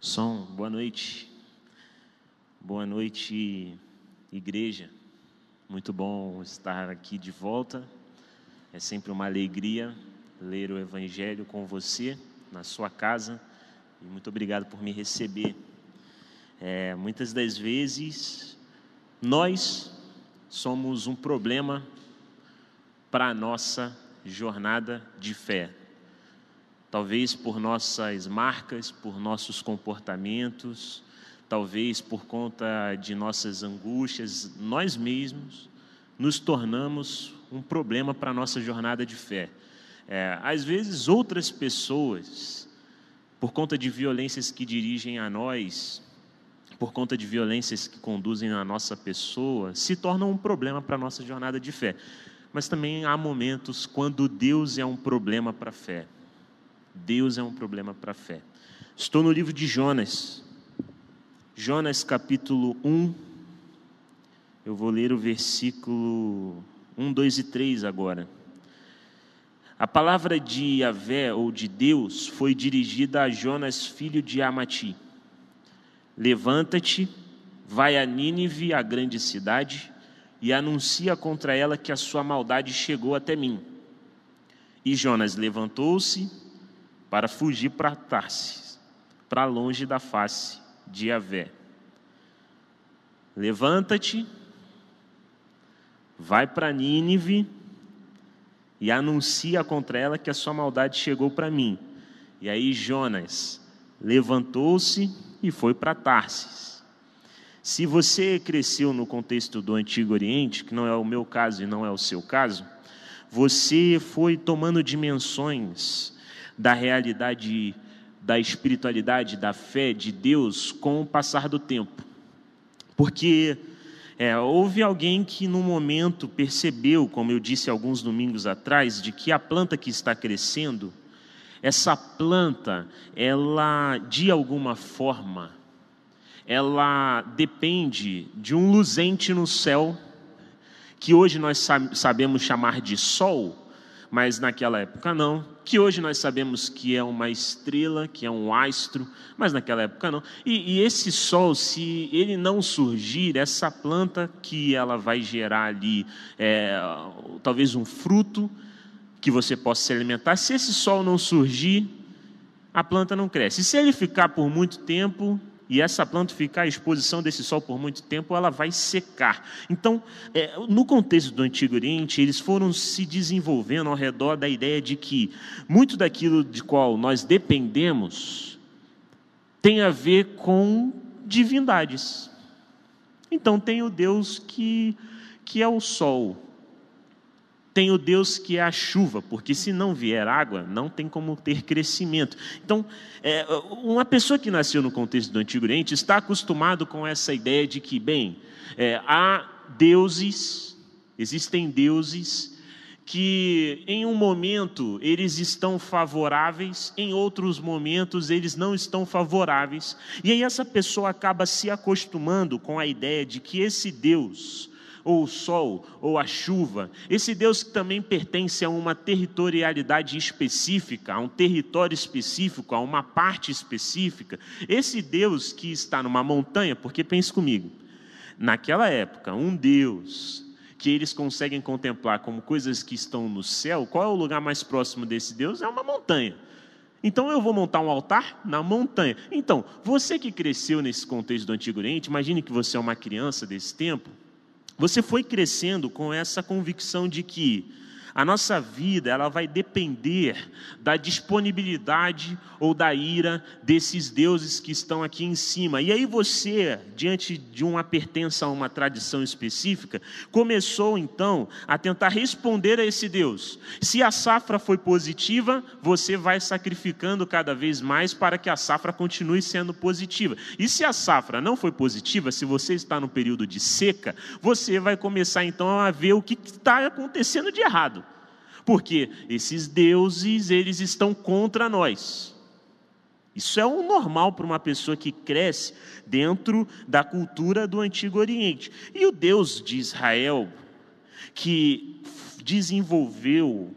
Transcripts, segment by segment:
Som, boa noite. Boa noite, igreja. Muito bom estar aqui de volta. É sempre uma alegria ler o Evangelho com você, na sua casa. E muito obrigado por me receber. É, muitas das vezes, nós somos um problema para a nossa jornada de fé talvez por nossas marcas, por nossos comportamentos, talvez por conta de nossas angústias, nós mesmos nos tornamos um problema para a nossa jornada de fé. É, às vezes, outras pessoas, por conta de violências que dirigem a nós, por conta de violências que conduzem a nossa pessoa, se tornam um problema para a nossa jornada de fé. Mas também há momentos quando Deus é um problema para a fé. Deus é um problema para a fé. Estou no livro de Jonas. Jonas capítulo 1. Eu vou ler o versículo 1, 2 e 3 agora. A palavra de Yahvé ou de Deus foi dirigida a Jonas, filho de Amati. Levanta-te, vai a Nínive, a grande cidade, e anuncia contra ela que a sua maldade chegou até mim. E Jonas levantou-se para fugir para Tarsis, para longe da face de Yahvé. Levanta-te, vai para Nínive e anuncia contra ela que a sua maldade chegou para mim. E aí Jonas levantou-se e foi para Tarsis. Se você cresceu no contexto do Antigo Oriente, que não é o meu caso e não é o seu caso, você foi tomando dimensões da realidade da espiritualidade, da fé de Deus com o passar do tempo. Porque é, houve alguém que, no momento, percebeu, como eu disse alguns domingos atrás, de que a planta que está crescendo, essa planta, ela, de alguma forma, ela depende de um luzente no céu, que hoje nós sabemos chamar de sol, mas naquela época não. Que hoje nós sabemos que é uma estrela, que é um astro, mas naquela época não. E, e, esse sol, se ele não surgir, essa planta que ela vai gerar ali, é, talvez um fruto que você possa se alimentar, se esse sol não surgir, a planta não cresce. E se ele ficar por muito tempo, e essa planta ficar à exposição desse sol por muito tempo, ela vai secar. Então, é, no contexto do Antigo Oriente, eles foram se desenvolvendo ao redor da ideia de que muito daquilo de qual nós dependemos tem a ver com divindades. Então, tem o Deus que, que é o sol, tem o Deus que é a chuva, porque se não vier água, não tem como ter crescimento. Então, é, uma pessoa que nasceu no contexto do Antigo Oriente está acostumado com essa ideia de que, bem, é, há deuses, existem deuses que em um momento eles estão favoráveis, em outros momentos eles não estão favoráveis. E aí essa pessoa acaba se acostumando com a ideia de que esse Deus ou o sol, ou a chuva. Esse Deus que também pertence a uma territorialidade específica, a um território específico, a uma parte específica. Esse Deus que está numa montanha, porque pense comigo, naquela época, um Deus que eles conseguem contemplar como coisas que estão no céu, qual é o lugar mais próximo desse Deus? É uma montanha. Então eu vou montar um altar na montanha. Então, você que cresceu nesse contexto do Antigo Oriente, imagine que você é uma criança desse tempo, você foi crescendo com essa convicção de que a nossa vida ela vai depender da disponibilidade ou da ira desses deuses que estão aqui em cima. E aí você, diante de uma pertença a uma tradição específica, começou então a tentar responder a esse Deus. Se a safra foi positiva, você vai sacrificando cada vez mais para que a safra continue sendo positiva. E se a safra não foi positiva, se você está no período de seca, você vai começar então a ver o que está acontecendo de errado porque esses deuses, eles estão contra nós. Isso é o normal para uma pessoa que cresce dentro da cultura do Antigo Oriente. E o Deus de Israel, que desenvolveu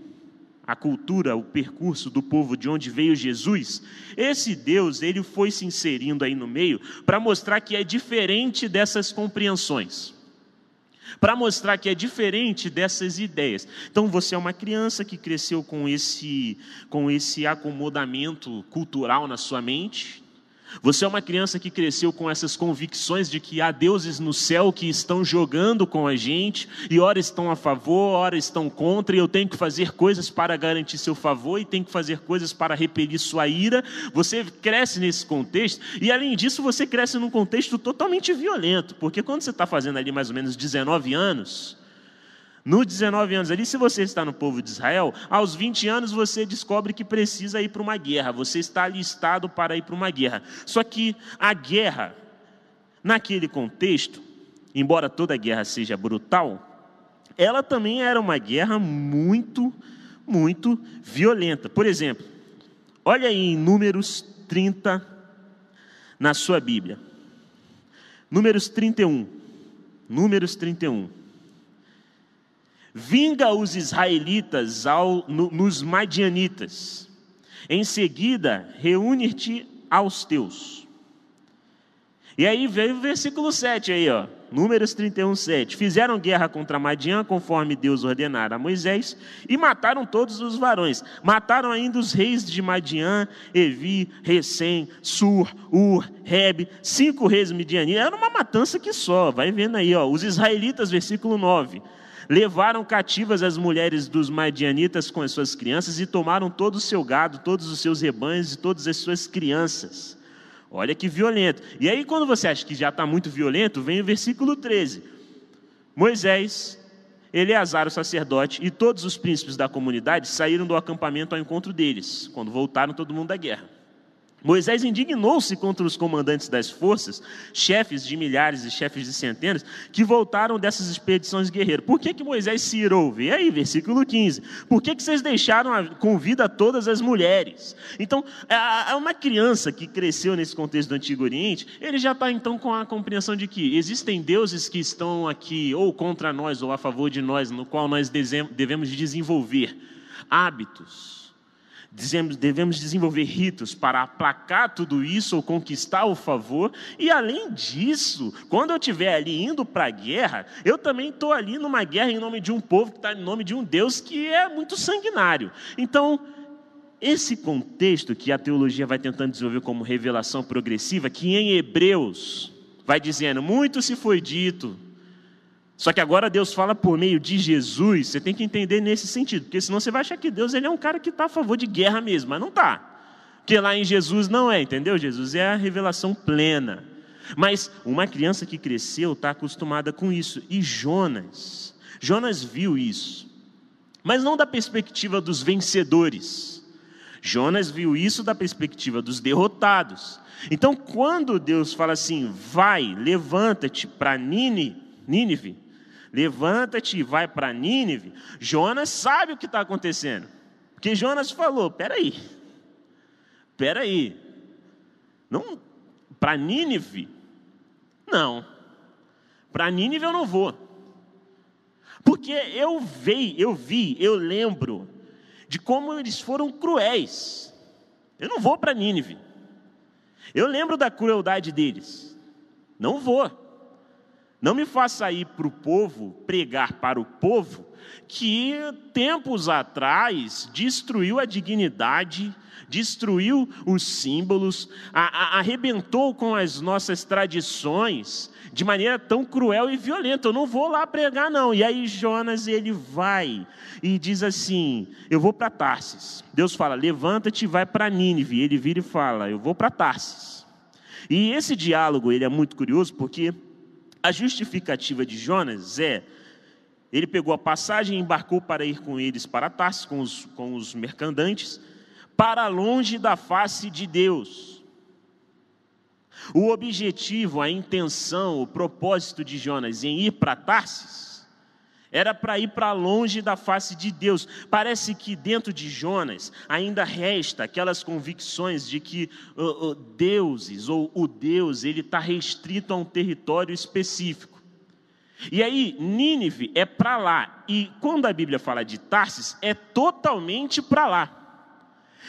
a cultura, o percurso do povo de onde veio Jesus, esse Deus, ele foi se inserindo aí no meio para mostrar que é diferente dessas compreensões. Para mostrar que é diferente dessas ideias. Então você é uma criança que cresceu com esse com esse acomodamento cultural na sua mente, você é uma criança que cresceu com essas convicções de que há deuses no céu que estão jogando com a gente, e ora estão a favor, ora estão contra, e eu tenho que fazer coisas para garantir seu favor, e tenho que fazer coisas para repelir sua ira. Você cresce nesse contexto, e além disso, você cresce num contexto totalmente violento, porque quando você está fazendo ali mais ou menos 19 anos, nos 19 anos ali, se você está no povo de Israel, aos 20 anos você descobre que precisa ir para uma guerra, você está alistado para ir para uma guerra. Só que a guerra, naquele contexto, embora toda guerra seja brutal, ela também era uma guerra muito, muito violenta. Por exemplo, olha aí em Números 30 na sua Bíblia. Números 31. Números 31. Vinga os israelitas ao, no, nos madianitas. Em seguida, reúne-te aos teus. E aí veio o versículo 7 aí, ó. Números 31, 7. Fizeram guerra contra Madian, conforme Deus ordenara a Moisés, e mataram todos os varões. Mataram ainda os reis de Madian, Evi, Recém, Sur, Ur, Reb, cinco reis midianitas. Era uma matança que só. Vai vendo aí, ó. Os israelitas, versículo 9 levaram cativas as mulheres dos madianitas com as suas crianças e tomaram todo o seu gado, todos os seus rebanhos e todas as suas crianças. Olha que violento. E aí, quando você acha que já está muito violento, vem o versículo 13. Moisés, Eleazar, o sacerdote, e todos os príncipes da comunidade saíram do acampamento ao encontro deles, quando voltaram todo mundo da guerra. Moisés indignou-se contra os comandantes das forças, chefes de milhares e chefes de centenas, que voltaram dessas expedições guerreiras. Por que, que Moisés se irou? Vê aí, versículo 15. Por que, que vocês deixaram com vida todas as mulheres? Então, é uma criança que cresceu nesse contexto do Antigo Oriente, ele já está então com a compreensão de que existem deuses que estão aqui ou contra nós ou a favor de nós, no qual nós devemos desenvolver hábitos devemos desenvolver ritos para aplacar tudo isso ou conquistar o favor. E além disso, quando eu estiver ali indo para a guerra, eu também estou ali numa guerra em nome de um povo que está em nome de um Deus que é muito sanguinário. Então, esse contexto que a teologia vai tentando desenvolver como revelação progressiva, que em Hebreus vai dizendo: muito se foi dito, só que agora Deus fala por meio de Jesus, você tem que entender nesse sentido, porque senão você vai achar que Deus ele é um cara que está a favor de guerra mesmo, mas não está. Porque lá em Jesus não é, entendeu? Jesus é a revelação plena. Mas uma criança que cresceu está acostumada com isso. E Jonas, Jonas viu isso, mas não da perspectiva dos vencedores. Jonas viu isso da perspectiva dos derrotados. Então, quando Deus fala assim, vai, levanta-te para Nínive, levanta-te e vai para Nínive, Jonas sabe o que está acontecendo. Porque Jonas falou: peraí, peraí, não, para Nínive? Não, para Nínive eu não vou. Porque eu vi, eu vi, eu lembro de como eles foram cruéis. Eu não vou para Nínive. Eu lembro da crueldade deles. Não vou. Não me faça ir para o povo, pregar para o povo, que tempos atrás destruiu a dignidade, destruiu os símbolos, a, a, arrebentou com as nossas tradições de maneira tão cruel e violenta. Eu não vou lá pregar, não. E aí Jonas ele vai e diz assim: Eu vou para Tarsis. Deus fala: Levanta-te e vai para Nínive. Ele vira e fala: Eu vou para Tarsis. E esse diálogo ele é muito curioso porque a justificativa de Jonas é: ele pegou a passagem e embarcou para ir com eles para Tarsis, com os, com os mercandantes, para longe da face de Deus. O objetivo, a intenção, o propósito de Jonas em ir para Tarsis era para ir para longe da face de Deus. Parece que dentro de Jonas ainda resta aquelas convicções de que deuses ou o Deus ele está restrito a um território específico. E aí, Nínive é para lá. E quando a Bíblia fala de Tarsis, é totalmente para lá.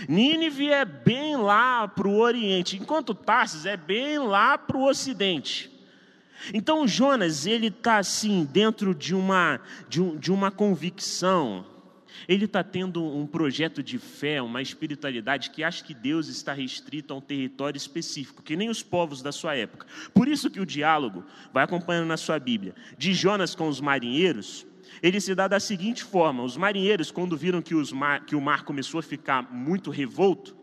Nínive é bem lá para o oriente, enquanto Tarsis é bem lá para o ocidente. Então Jonas ele está assim dentro de uma de, um, de uma convicção. Ele está tendo um projeto de fé, uma espiritualidade que acha que Deus está restrito a um território específico, que nem os povos da sua época. Por isso que o diálogo, vai acompanhando na sua Bíblia, de Jonas com os marinheiros, ele se dá da seguinte forma: os marinheiros, quando viram que, mar, que o mar começou a ficar muito revolto,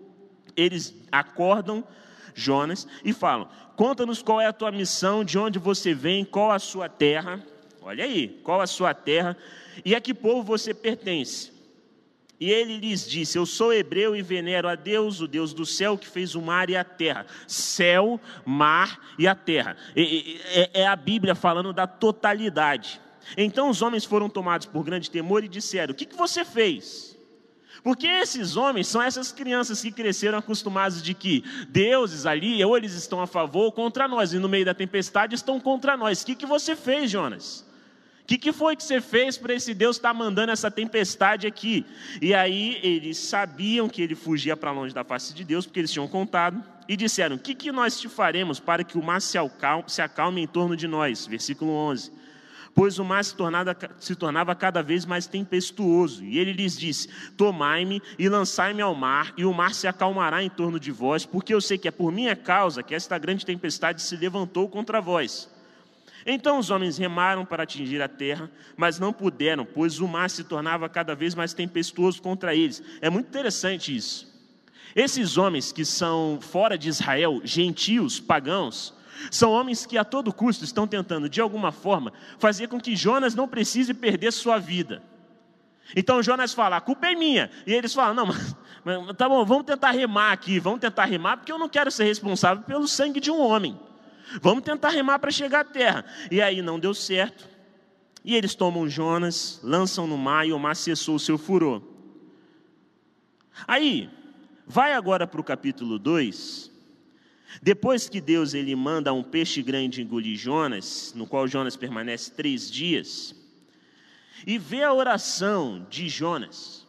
eles acordam Jonas e falam: Conta-nos qual é a tua missão, de onde você vem, qual a sua terra. Olha aí, qual a sua terra e a que povo você pertence. E ele lhes disse: Eu sou hebreu e venero a Deus, o Deus do céu, que fez o mar e a terra. Céu, mar e a terra. É, é a Bíblia falando da totalidade. Então os homens foram tomados por grande temor e disseram: O que, que você fez? Porque esses homens são essas crianças que cresceram acostumados de que deuses ali, ou eles estão a favor ou contra nós, e no meio da tempestade estão contra nós. O que, que você fez, Jonas? O que, que foi que você fez para esse Deus estar tá mandando essa tempestade aqui? E aí eles sabiam que ele fugia para longe da face de Deus, porque eles tinham contado, e disseram: O que, que nós te faremos para que o mar se acalme, se acalme em torno de nós? Versículo 11 pois o mar se tornava, se tornava cada vez mais tempestuoso. E ele lhes disse: Tomai-me e lançai-me ao mar, e o mar se acalmará em torno de vós, porque eu sei que é por minha causa que esta grande tempestade se levantou contra vós. Então os homens remaram para atingir a terra, mas não puderam, pois o mar se tornava cada vez mais tempestuoso contra eles. É muito interessante isso. Esses homens que são fora de Israel, gentios, pagãos, são homens que a todo custo estão tentando, de alguma forma, fazer com que Jonas não precise perder sua vida. Então Jonas fala: a culpa é minha. E eles falam: não, mas, mas, tá bom, vamos tentar remar aqui, vamos tentar remar, porque eu não quero ser responsável pelo sangue de um homem. Vamos tentar remar para chegar à terra. E aí não deu certo. E eles tomam Jonas, lançam no mar e o mar cessou o seu furor. Aí, vai agora para o capítulo 2, depois que Deus ele manda um peixe grande engolir Jonas, no qual Jonas permanece três dias, e vê a oração de Jonas,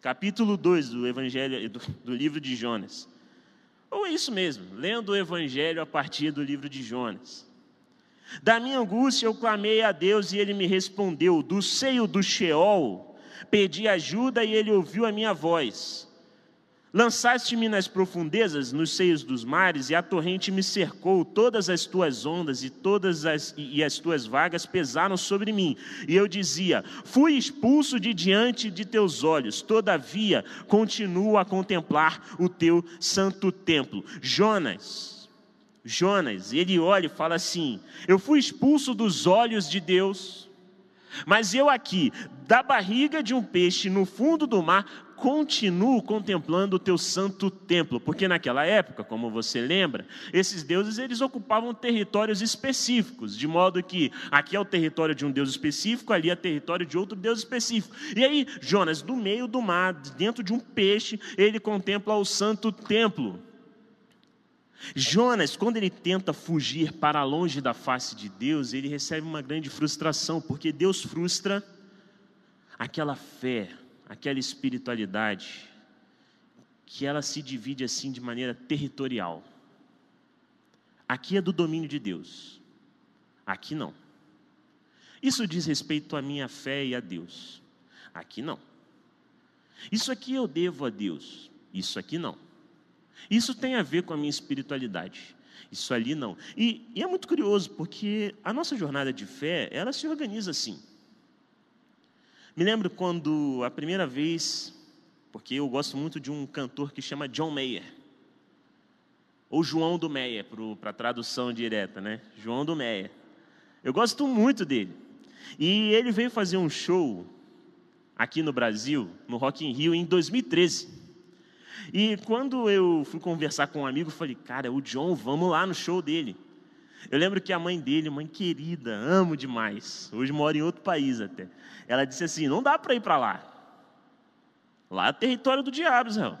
capítulo 2 do Evangelho do, do livro de Jonas. Ou é isso mesmo, lendo o Evangelho a partir do livro de Jonas. Da minha angústia eu clamei a Deus e ele me respondeu. Do seio do Sheol pedi ajuda e ele ouviu a minha voz. Lançaste-me nas profundezas, nos seios dos mares, e a torrente me cercou, todas as tuas ondas e todas as, e as tuas vagas pesaram sobre mim. E eu dizia: Fui expulso de diante de teus olhos, todavia continuo a contemplar o teu santo templo. Jonas, Jonas, ele olha e fala assim: Eu fui expulso dos olhos de Deus. Mas eu aqui, da barriga de um peixe no fundo do mar, continuo contemplando o teu santo templo, porque naquela época, como você lembra, esses deuses eles ocupavam territórios específicos, de modo que aqui é o território de um deus específico, ali é território de outro deus específico. E aí, Jonas, do meio do mar, dentro de um peixe, ele contempla o santo templo. Jonas, quando ele tenta fugir para longe da face de Deus, ele recebe uma grande frustração, porque Deus frustra aquela fé, aquela espiritualidade que ela se divide assim de maneira territorial. Aqui é do domínio de Deus, aqui não. Isso diz respeito à minha fé e a Deus, aqui não. Isso aqui eu devo a Deus, isso aqui não. Isso tem a ver com a minha espiritualidade, isso ali não. E, e é muito curioso, porque a nossa jornada de fé, ela se organiza assim. Me lembro quando a primeira vez, porque eu gosto muito de um cantor que chama John Mayer, ou João do Meyer, para tradução direta, né? João do Meyer. Eu gosto muito dele. E ele veio fazer um show aqui no Brasil, no Rock in Rio, em 2013. E quando eu fui conversar com um amigo, eu falei, cara, o John, vamos lá no show dele. Eu lembro que a mãe dele, mãe querida, amo demais, hoje mora em outro país até. Ela disse assim: não dá para ir para lá. Lá é território do diabo, Israel.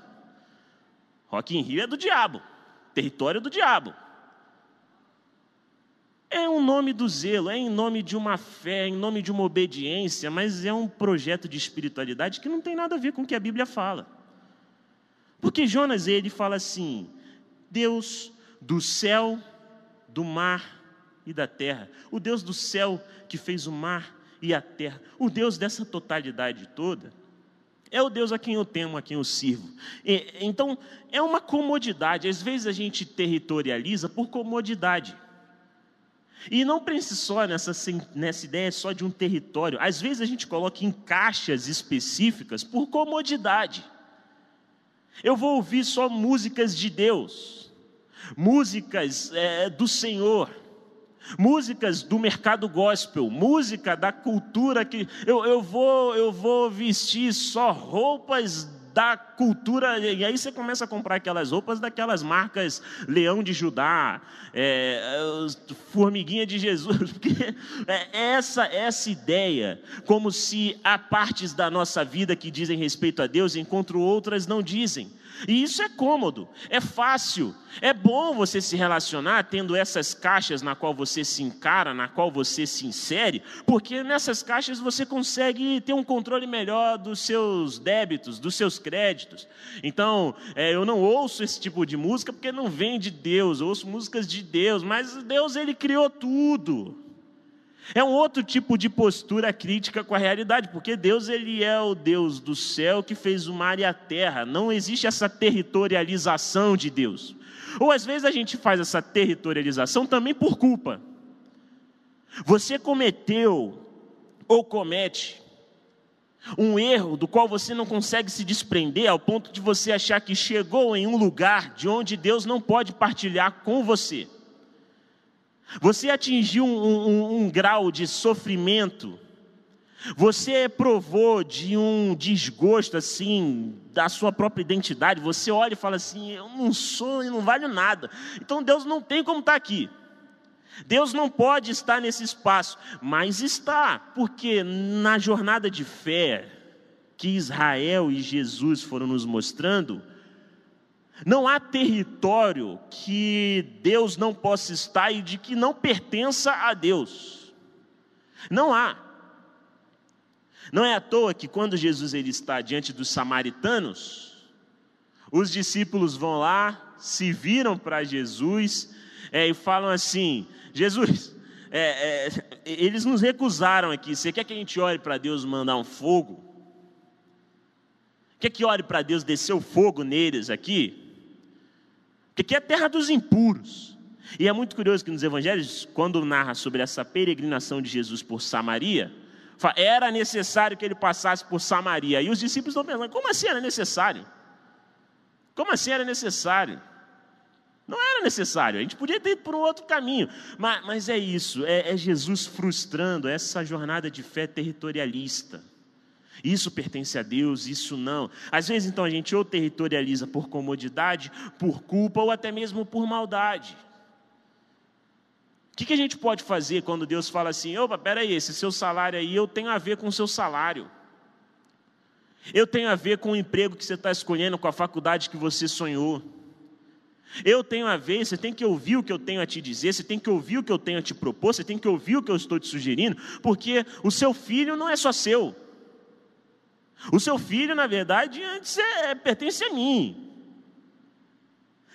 Rock in Rio é do diabo, território do diabo. É um nome do zelo, é em nome de uma fé, é em nome de uma obediência, mas é um projeto de espiritualidade que não tem nada a ver com o que a Bíblia fala. Porque Jonas ele fala assim: Deus do céu, do mar e da terra, o Deus do céu que fez o mar e a terra, o Deus dessa totalidade toda, é o Deus a quem eu temo, a quem eu sirvo. E, então, é uma comodidade. Às vezes a gente territorializa por comodidade. E não pense só nessa, nessa ideia só de um território. Às vezes a gente coloca em caixas específicas por comodidade. Eu vou ouvir só músicas de Deus, músicas é, do Senhor, músicas do mercado gospel, música da cultura que eu, eu, vou, eu vou vestir só roupas da cultura, e aí você começa a comprar aquelas roupas daquelas marcas Leão de Judá, é, Formiguinha de Jesus, porque é essa, essa ideia, como se há partes da nossa vida que dizem respeito a Deus, enquanto outras não dizem. E isso é cômodo, é fácil, é bom você se relacionar tendo essas caixas na qual você se encara, na qual você se insere, porque nessas caixas você consegue ter um controle melhor dos seus débitos, dos seus créditos. Então, é, eu não ouço esse tipo de música porque não vem de Deus, eu ouço músicas de Deus, mas Deus ele criou tudo. É um outro tipo de postura crítica com a realidade, porque Deus ele é o Deus do céu que fez o mar e a terra. Não existe essa territorialização de Deus. Ou às vezes a gente faz essa territorialização também por culpa. Você cometeu ou comete um erro do qual você não consegue se desprender ao ponto de você achar que chegou em um lugar de onde Deus não pode partilhar com você. Você atingiu um, um, um grau de sofrimento, você provou de um desgosto assim da sua própria identidade. Você olha e fala assim: eu não sou e não valho nada. Então Deus não tem como estar aqui. Deus não pode estar nesse espaço, mas está, porque na jornada de fé que Israel e Jesus foram nos mostrando, não há território que Deus não possa estar e de que não pertença a Deus. Não há. Não é à toa que quando Jesus ele está diante dos samaritanos, os discípulos vão lá, se viram para Jesus é, e falam assim: Jesus, é, é, eles nos recusaram aqui. Você quer que a gente ore para Deus mandar um fogo? Quer que ore para Deus descer o fogo neles aqui? Porque aqui é a terra dos impuros. E é muito curioso que nos evangelhos, quando narra sobre essa peregrinação de Jesus por Samaria, era necessário que ele passasse por Samaria. E os discípulos estão pensando, como assim era necessário? Como assim era necessário? Não era necessário, a gente podia ter ido por um outro caminho, mas, mas é isso, é, é Jesus frustrando essa jornada de fé territorialista. Isso pertence a Deus, isso não. Às vezes, então, a gente ou territorializa por comodidade, por culpa ou até mesmo por maldade. O que, que a gente pode fazer quando Deus fala assim: opa, peraí, esse seu salário aí eu tenho a ver com o seu salário. Eu tenho a ver com o emprego que você está escolhendo, com a faculdade que você sonhou. Eu tenho a ver, você tem que ouvir o que eu tenho a te dizer, você tem que ouvir o que eu tenho a te propor, você tem que ouvir o que eu estou te sugerindo, porque o seu filho não é só seu. O seu filho, na verdade, antes é, pertence a mim.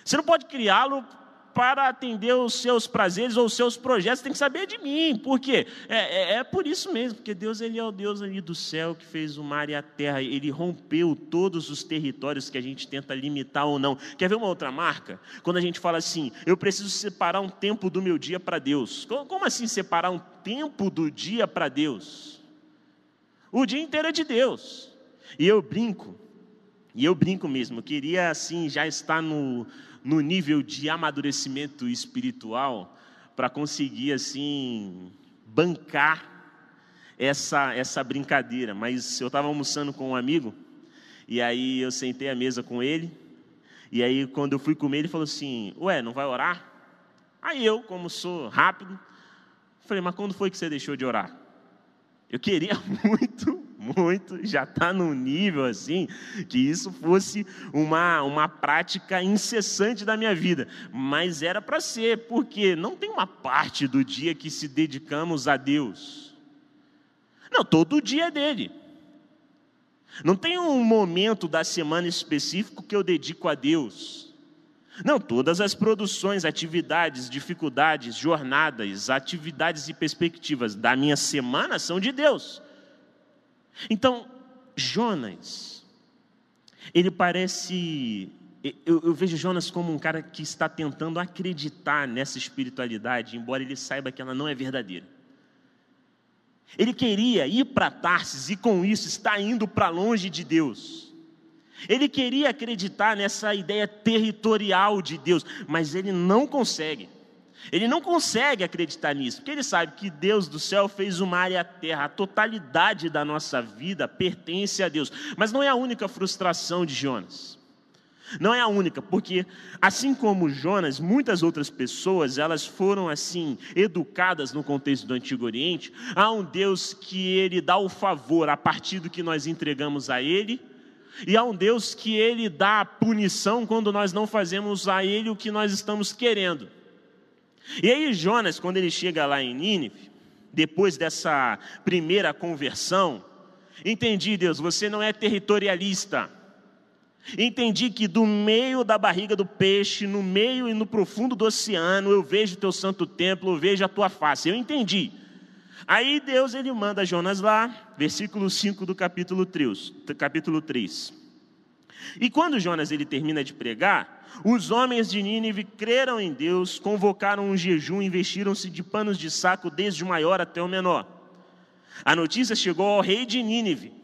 Você não pode criá-lo para atender os seus prazeres ou os seus projetos, tem que saber de mim. Por quê? É, é, é, por isso mesmo, porque Deus ele é o Deus ali do céu que fez o mar e a terra. Ele rompeu todos os territórios que a gente tenta limitar ou não. Quer ver uma outra marca? Quando a gente fala assim, eu preciso separar um tempo do meu dia para Deus. Como assim separar um tempo do dia para Deus? O dia inteiro é de Deus. E eu brinco, e eu brinco mesmo, eu queria assim já estar no, no nível de amadurecimento espiritual para conseguir assim bancar essa essa brincadeira. Mas eu estava almoçando com um amigo e aí eu sentei à mesa com ele e aí quando eu fui comer ele falou assim: "Ué, não vai orar?" Aí eu, como sou rápido, falei: "Mas quando foi que você deixou de orar?" Eu queria muito muito, já está num nível assim, que isso fosse uma, uma prática incessante da minha vida. Mas era para ser, porque não tem uma parte do dia que se dedicamos a Deus. Não, todo dia é dele. Não tem um momento da semana específico que eu dedico a Deus. Não, todas as produções, atividades, dificuldades, jornadas, atividades e perspectivas da minha semana são de Deus. Então, Jonas, ele parece. Eu, eu, vejo Jonas como um cara que está tentando acreditar nessa espiritualidade, embora ele saiba que ela não é verdadeira. Ele queria ir para Tarsis e com isso está indo para longe de Deus. Ele queria acreditar nessa ideia territorial de Deus, mas ele não consegue. Ele não consegue acreditar nisso, porque ele sabe que Deus do céu fez o mar e a terra, a totalidade da nossa vida pertence a Deus. Mas não é a única frustração de Jonas. Não é a única, porque assim como Jonas, muitas outras pessoas, elas foram assim educadas no contexto do Antigo Oriente, há um Deus que ele dá o favor a partir do que nós entregamos a ele, e há um Deus que ele dá a punição quando nós não fazemos a ele o que nós estamos querendo. E aí Jonas, quando ele chega lá em Nínive, depois dessa primeira conversão, entendi, Deus, você não é territorialista. Entendi que do meio da barriga do peixe, no meio e no profundo do oceano, eu vejo o teu santo templo, eu vejo a tua face. Eu entendi. Aí Deus ele manda Jonas lá, versículo 5 do capítulo 3, capítulo 3. E quando Jonas ele termina de pregar, os homens de Nínive creram em Deus, convocaram um jejum e vestiram-se de panos de saco desde o maior até o menor. A notícia chegou ao rei de Nínive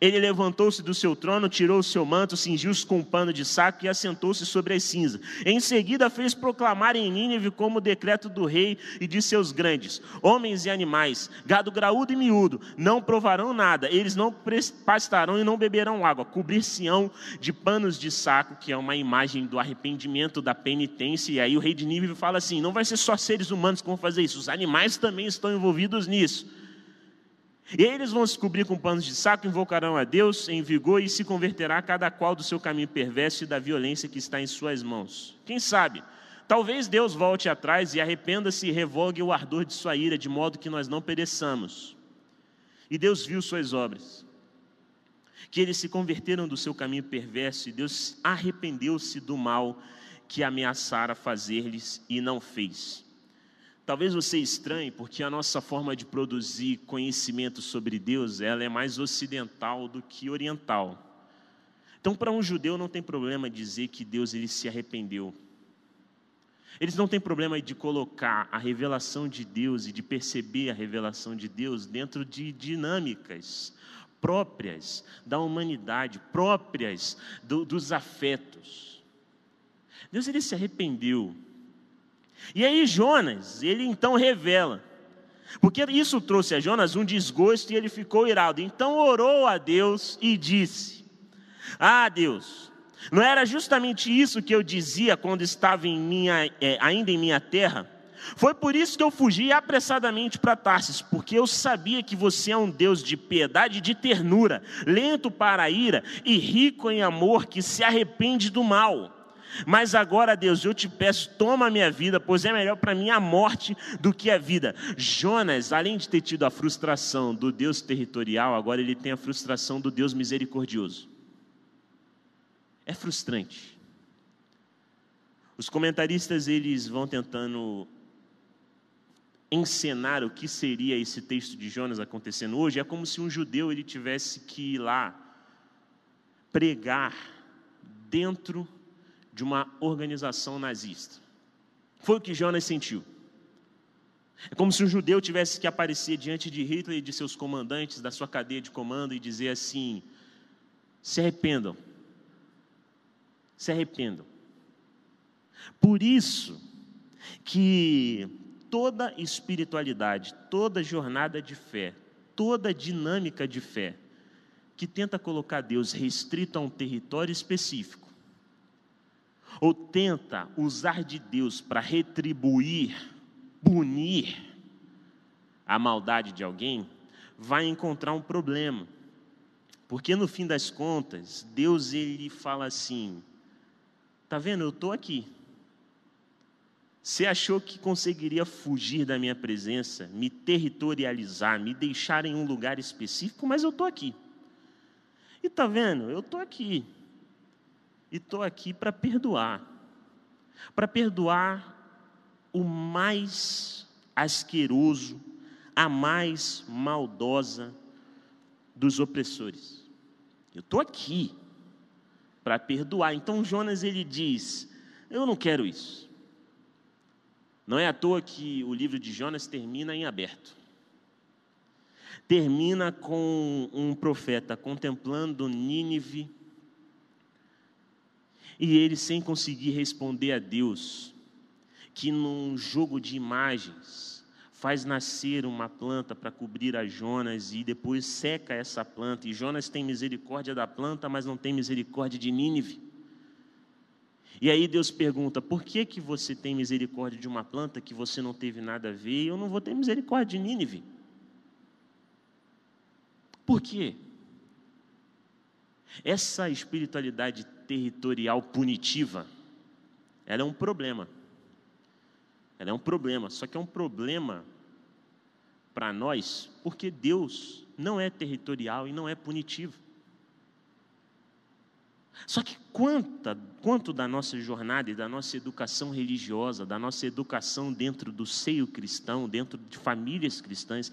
ele levantou-se do seu trono, tirou o seu manto, cingiu-se com um pano de saco e assentou-se sobre as cinzas. Em seguida fez proclamar em Nínive como decreto do rei e de seus grandes, homens e animais, gado graúdo e miúdo, não provarão nada, eles não pastarão e não beberão água, cobrir-se-ão de panos de saco, que é uma imagem do arrependimento, da penitência, e aí o rei de Nínive fala assim, não vai ser só seres humanos que vão fazer isso, os animais também estão envolvidos nisso. E eles vão se cobrir com panos de saco, invocarão a Deus em vigor e se converterá cada qual do seu caminho perverso e da violência que está em suas mãos. Quem sabe? Talvez Deus volte atrás e arrependa-se e revogue o ardor de sua ira, de modo que nós não pereçamos. E Deus viu suas obras, que eles se converteram do seu caminho perverso, e Deus arrependeu-se do mal que ameaçara fazer-lhes e não fez. Talvez você estranhe, porque a nossa forma de produzir conhecimento sobre Deus, ela é mais ocidental do que oriental. Então, para um judeu não tem problema dizer que Deus ele se arrependeu. Eles não têm problema de colocar a revelação de Deus e de perceber a revelação de Deus dentro de dinâmicas próprias da humanidade, próprias do, dos afetos. Deus ele se arrependeu e aí Jonas, ele então revela, porque isso trouxe a Jonas um desgosto e ele ficou irado. Então orou a Deus e disse: Ah, Deus, não era justamente isso que eu dizia quando estava em minha, é, ainda em minha terra? Foi por isso que eu fugi apressadamente para Tarsis, porque eu sabia que você é um Deus de piedade e de ternura, lento para a ira e rico em amor, que se arrepende do mal. Mas agora, Deus, eu te peço, toma a minha vida, pois é melhor para mim a morte do que a vida. Jonas, além de ter tido a frustração do Deus territorial, agora ele tem a frustração do Deus misericordioso. É frustrante. Os comentaristas eles vão tentando encenar o que seria esse texto de Jonas acontecendo hoje. É como se um judeu ele tivesse que ir lá pregar dentro de uma organização nazista. Foi o que Jonas sentiu. É como se um judeu tivesse que aparecer diante de Hitler e de seus comandantes da sua cadeia de comando e dizer assim: se arrependam, se arrependam. Por isso que toda espiritualidade, toda jornada de fé, toda dinâmica de fé que tenta colocar Deus restrito a um território específico, ou tenta usar de Deus para retribuir, punir a maldade de alguém, vai encontrar um problema. Porque no fim das contas, Deus ele fala assim: Tá vendo? Eu estou aqui. Você achou que conseguiria fugir da minha presença, me territorializar, me deixar em um lugar específico, mas eu estou aqui. E tá vendo? Eu estou aqui. E estou aqui para perdoar. Para perdoar o mais asqueroso, a mais maldosa dos opressores. Eu estou aqui para perdoar. Então Jonas ele diz: Eu não quero isso. Não é à toa que o livro de Jonas termina em aberto. Termina com um profeta contemplando Nínive e ele sem conseguir responder a Deus, que num jogo de imagens faz nascer uma planta para cobrir a Jonas e depois seca essa planta. E Jonas tem misericórdia da planta, mas não tem misericórdia de Nínive. E aí Deus pergunta: por que, que você tem misericórdia de uma planta que você não teve nada a ver e eu não vou ter misericórdia de Nínive? Por quê? Essa espiritualidade territorial punitiva, ela é um problema. Ela é um problema, só que é um problema para nós, porque Deus não é territorial e não é punitivo. Só que quanta, quanto da nossa jornada e da nossa educação religiosa, da nossa educação dentro do seio cristão, dentro de famílias cristãs,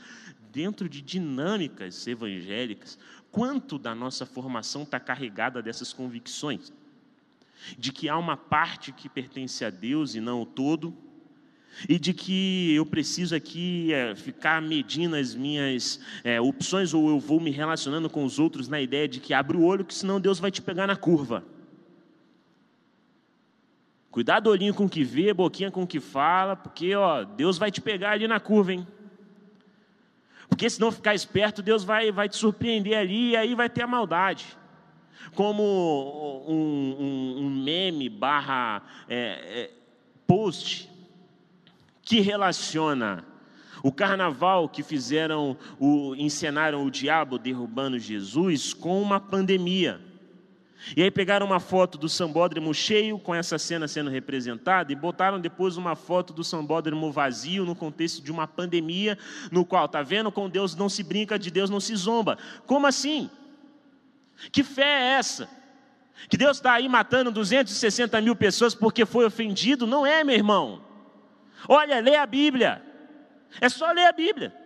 dentro de dinâmicas evangélicas, quanto da nossa formação está carregada dessas convicções? De que há uma parte que pertence a Deus e não o todo, e de que eu preciso aqui é, ficar medindo as minhas é, opções ou eu vou me relacionando com os outros na ideia de que abre o olho, que senão Deus vai te pegar na curva. Cuidado olhinho com o que vê, boquinha com o que fala, porque ó, Deus vai te pegar ali na curva, hein? Porque se não ficar esperto, Deus vai, vai te surpreender ali e aí vai ter a maldade. Como um, um, um meme barra é, é post que relaciona o carnaval que fizeram, o, encenaram o diabo derrubando Jesus com uma pandemia. E aí pegaram uma foto do sambódromo cheio, com essa cena sendo representada, e botaram depois uma foto do sambódromo vazio, no contexto de uma pandemia, no qual, tá vendo, com Deus não se brinca, de Deus não se zomba. Como assim? Que fé é essa? Que Deus está aí matando 260 mil pessoas porque foi ofendido? Não é, meu irmão. Olha, lê a Bíblia. É só ler a Bíblia.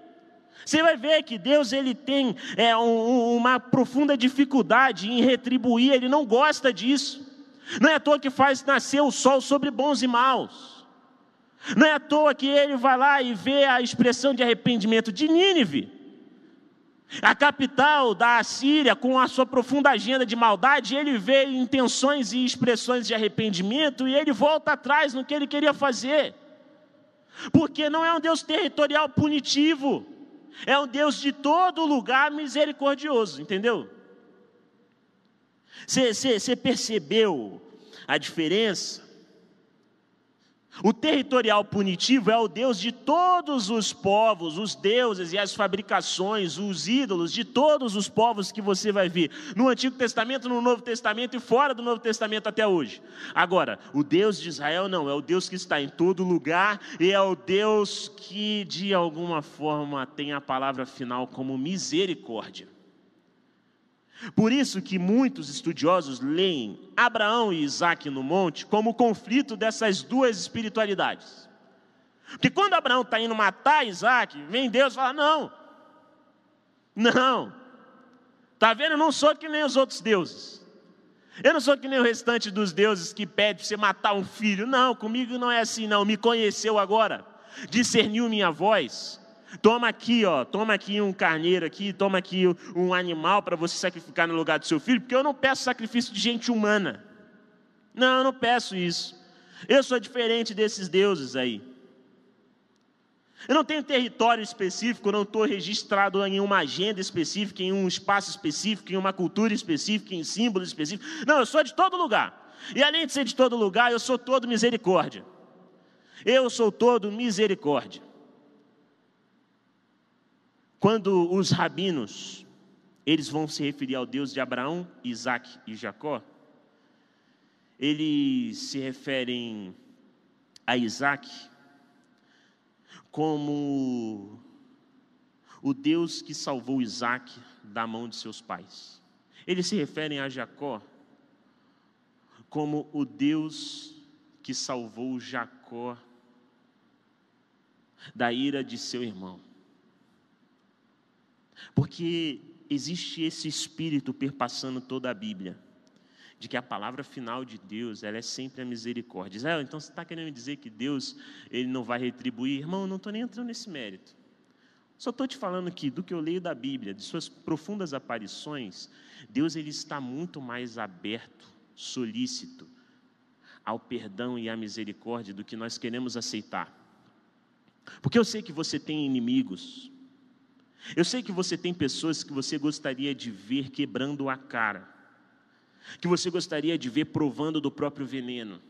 Você vai ver que Deus ele tem é, um, uma profunda dificuldade em retribuir, ele não gosta disso. Não é à toa que faz nascer o sol sobre bons e maus. Não é à toa que ele vai lá e vê a expressão de arrependimento de Nínive. A capital da Assíria, com a sua profunda agenda de maldade, ele vê intenções e expressões de arrependimento e ele volta atrás no que ele queria fazer. Porque não é um Deus territorial punitivo, é um Deus de todo lugar misericordioso, entendeu? Você percebeu a diferença? O territorial punitivo é o Deus de todos os povos, os deuses e as fabricações, os ídolos de todos os povos que você vai ver no Antigo Testamento, no Novo Testamento e fora do Novo Testamento até hoje. Agora, o Deus de Israel não, é o Deus que está em todo lugar e é o Deus que de alguma forma tem a palavra final como misericórdia. Por isso que muitos estudiosos leem Abraão e Isaac no monte como o conflito dessas duas espiritualidades. Porque quando Abraão está indo matar Isaac, vem Deus e fala: Não, não, está vendo? Eu não sou que nem os outros deuses. Eu não sou que nem o restante dos deuses que pede para você matar um filho. Não, comigo não é assim, não. Me conheceu agora, discerniu minha voz Toma aqui, ó, toma aqui um carneiro aqui, toma aqui um animal para você sacrificar no lugar do seu filho, porque eu não peço sacrifício de gente humana. Não, eu não peço isso. Eu sou diferente desses deuses aí. Eu não tenho território específico, eu não estou registrado em uma agenda específica, em um espaço específico, em uma cultura específica, em símbolos específicos. Não, eu sou de todo lugar. E além de ser de todo lugar, eu sou todo misericórdia. Eu sou todo misericórdia. Quando os rabinos eles vão se referir ao Deus de Abraão, Isaac e Jacó. Eles se referem a Isaac como o Deus que salvou Isaac da mão de seus pais. Eles se referem a Jacó como o Deus que salvou Jacó da ira de seu irmão. Porque existe esse espírito perpassando toda a Bíblia, de que a palavra final de Deus, ela é sempre a misericórdia. Israel, então você está querendo dizer que Deus, ele não vai retribuir? Irmão, eu não estou nem entrando nesse mérito. Só estou te falando que, do que eu leio da Bíblia, de suas profundas aparições, Deus ele está muito mais aberto, solícito ao perdão e à misericórdia do que nós queremos aceitar. Porque eu sei que você tem inimigos, eu sei que você tem pessoas que você gostaria de ver quebrando a cara, que você gostaria de ver provando do próprio veneno.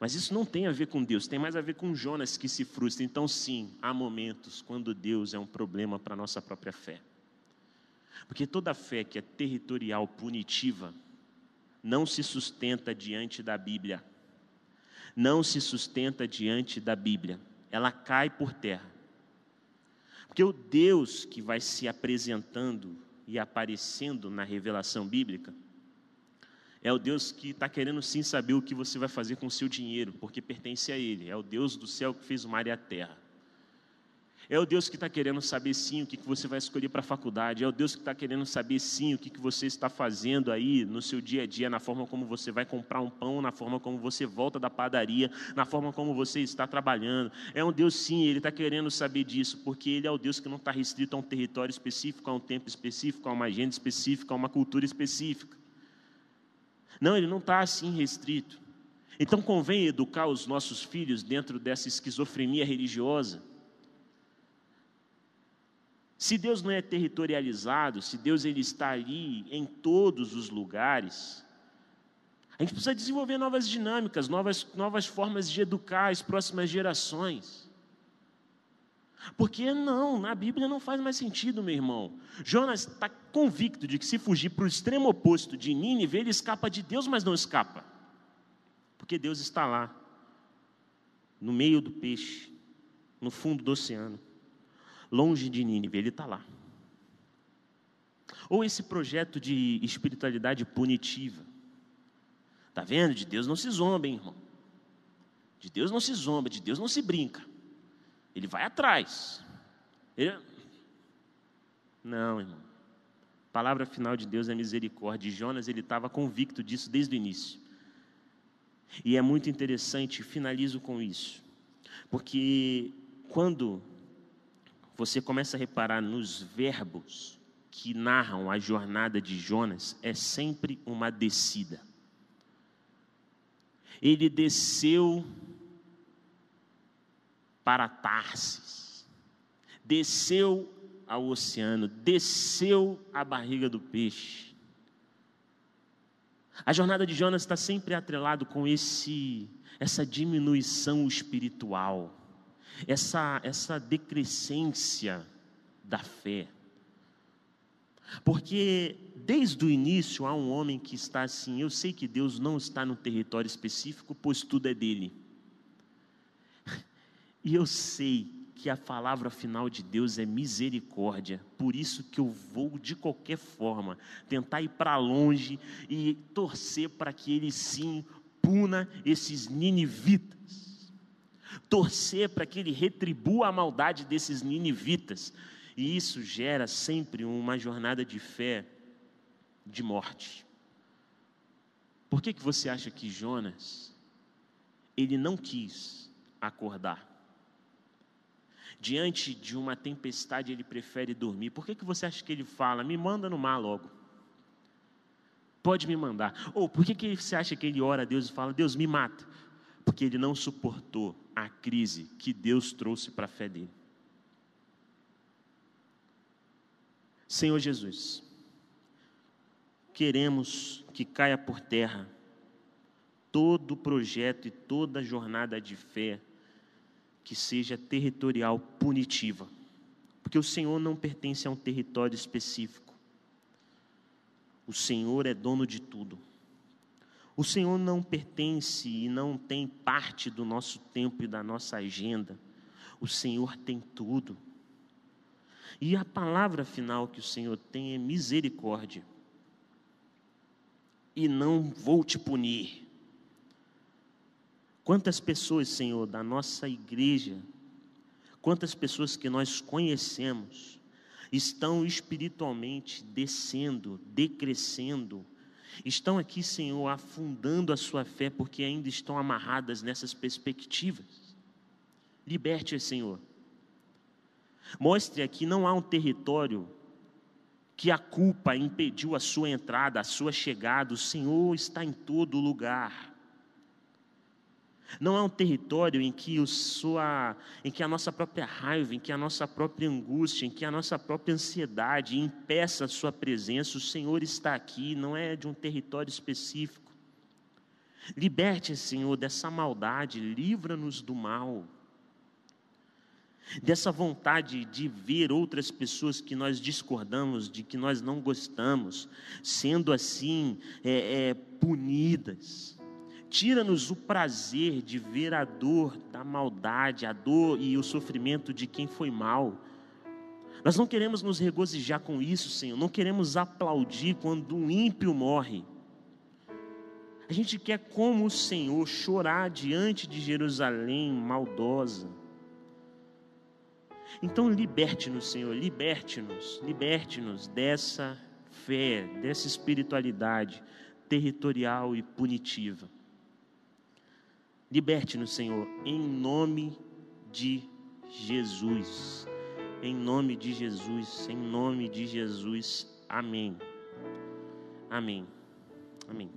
Mas isso não tem a ver com Deus, tem mais a ver com Jonas que se frustra. Então, sim, há momentos quando Deus é um problema para a nossa própria fé. Porque toda fé que é territorial, punitiva, não se sustenta diante da Bíblia. Não se sustenta diante da Bíblia. Ela cai por terra. Porque o Deus que vai se apresentando e aparecendo na revelação bíblica é o Deus que está querendo sim saber o que você vai fazer com o seu dinheiro, porque pertence a Ele. É o Deus do céu que fez o mar e a terra. É o Deus que está querendo saber sim o que, que você vai escolher para a faculdade. É o Deus que está querendo saber sim o que, que você está fazendo aí no seu dia a dia, na forma como você vai comprar um pão, na forma como você volta da padaria, na forma como você está trabalhando. É um Deus sim, Ele está querendo saber disso, porque Ele é o Deus que não está restrito a um território específico, a um tempo específico, a uma agenda específica, a uma cultura específica. Não, Ele não está assim restrito. Então convém educar os nossos filhos dentro dessa esquizofrenia religiosa se Deus não é territorializado, se Deus ele está ali em todos os lugares, a gente precisa desenvolver novas dinâmicas, novas, novas formas de educar as próximas gerações. Porque não, na Bíblia não faz mais sentido, meu irmão. Jonas está convicto de que se fugir para o extremo oposto de Nínive, ele escapa de Deus, mas não escapa. Porque Deus está lá, no meio do peixe, no fundo do oceano longe de Nínive, ele está lá. Ou esse projeto de espiritualidade punitiva. Está vendo? De Deus não se zomba, hein, irmão. De Deus não se zomba, de Deus não se brinca. Ele vai atrás. Ele... Não, irmão. A palavra final de Deus é misericórdia. E Jonas ele estava convicto disso desde o início. E é muito interessante, finalizo com isso, porque quando você começa a reparar nos verbos que narram a jornada de Jonas, é sempre uma descida. Ele desceu para Tarsis, desceu ao oceano, desceu à barriga do peixe. A jornada de Jonas está sempre atrelado com esse essa diminuição espiritual essa, essa decrescência da fé. Porque desde o início há um homem que está assim: eu sei que Deus não está no território específico, pois tudo é dele. E eu sei que a palavra final de Deus é misericórdia, por isso que eu vou de qualquer forma tentar ir para longe e torcer para que ele sim puna esses ninivitas torcer para que ele retribua a maldade desses ninivitas. E isso gera sempre uma jornada de fé de morte. Por que, que você acha que Jonas, ele não quis acordar? Diante de uma tempestade, ele prefere dormir. Por que, que você acha que ele fala, me manda no mar logo? Pode me mandar. Ou por que, que você acha que ele ora a Deus e fala, Deus me mata? Porque ele não suportou a crise que Deus trouxe para a fé dele. Senhor Jesus, queremos que caia por terra todo projeto e toda jornada de fé que seja territorial punitiva, porque o Senhor não pertence a um território específico. O Senhor é dono de tudo. O Senhor não pertence e não tem parte do nosso tempo e da nossa agenda. O Senhor tem tudo. E a palavra final que o Senhor tem é misericórdia. E não vou te punir. Quantas pessoas, Senhor, da nossa igreja, quantas pessoas que nós conhecemos, estão espiritualmente descendo, decrescendo, estão aqui, Senhor, afundando a sua fé porque ainda estão amarradas nessas perspectivas. Liberte, Senhor. Mostre aqui não há um território que a culpa impediu a sua entrada, a sua chegada. O Senhor está em todo lugar. Não é um território em que, o sua, em que a nossa própria raiva, em que a nossa própria angústia, em que a nossa própria ansiedade impeça a sua presença. O Senhor está aqui, não é de um território específico. Liberte, Senhor, dessa maldade, livra-nos do mal. Dessa vontade de ver outras pessoas que nós discordamos, de que nós não gostamos, sendo assim é, é, punidas Tira-nos o prazer de ver a dor da maldade, a dor e o sofrimento de quem foi mal. Nós não queremos nos regozijar com isso, Senhor. Não queremos aplaudir quando um ímpio morre. A gente quer, como o Senhor, chorar diante de Jerusalém maldosa. Então, liberte-nos, Senhor, liberte-nos, liberte-nos dessa fé, dessa espiritualidade territorial e punitiva. Liberte-nos, Senhor, em nome de Jesus. Em nome de Jesus, em nome de Jesus. Amém. Amém. Amém.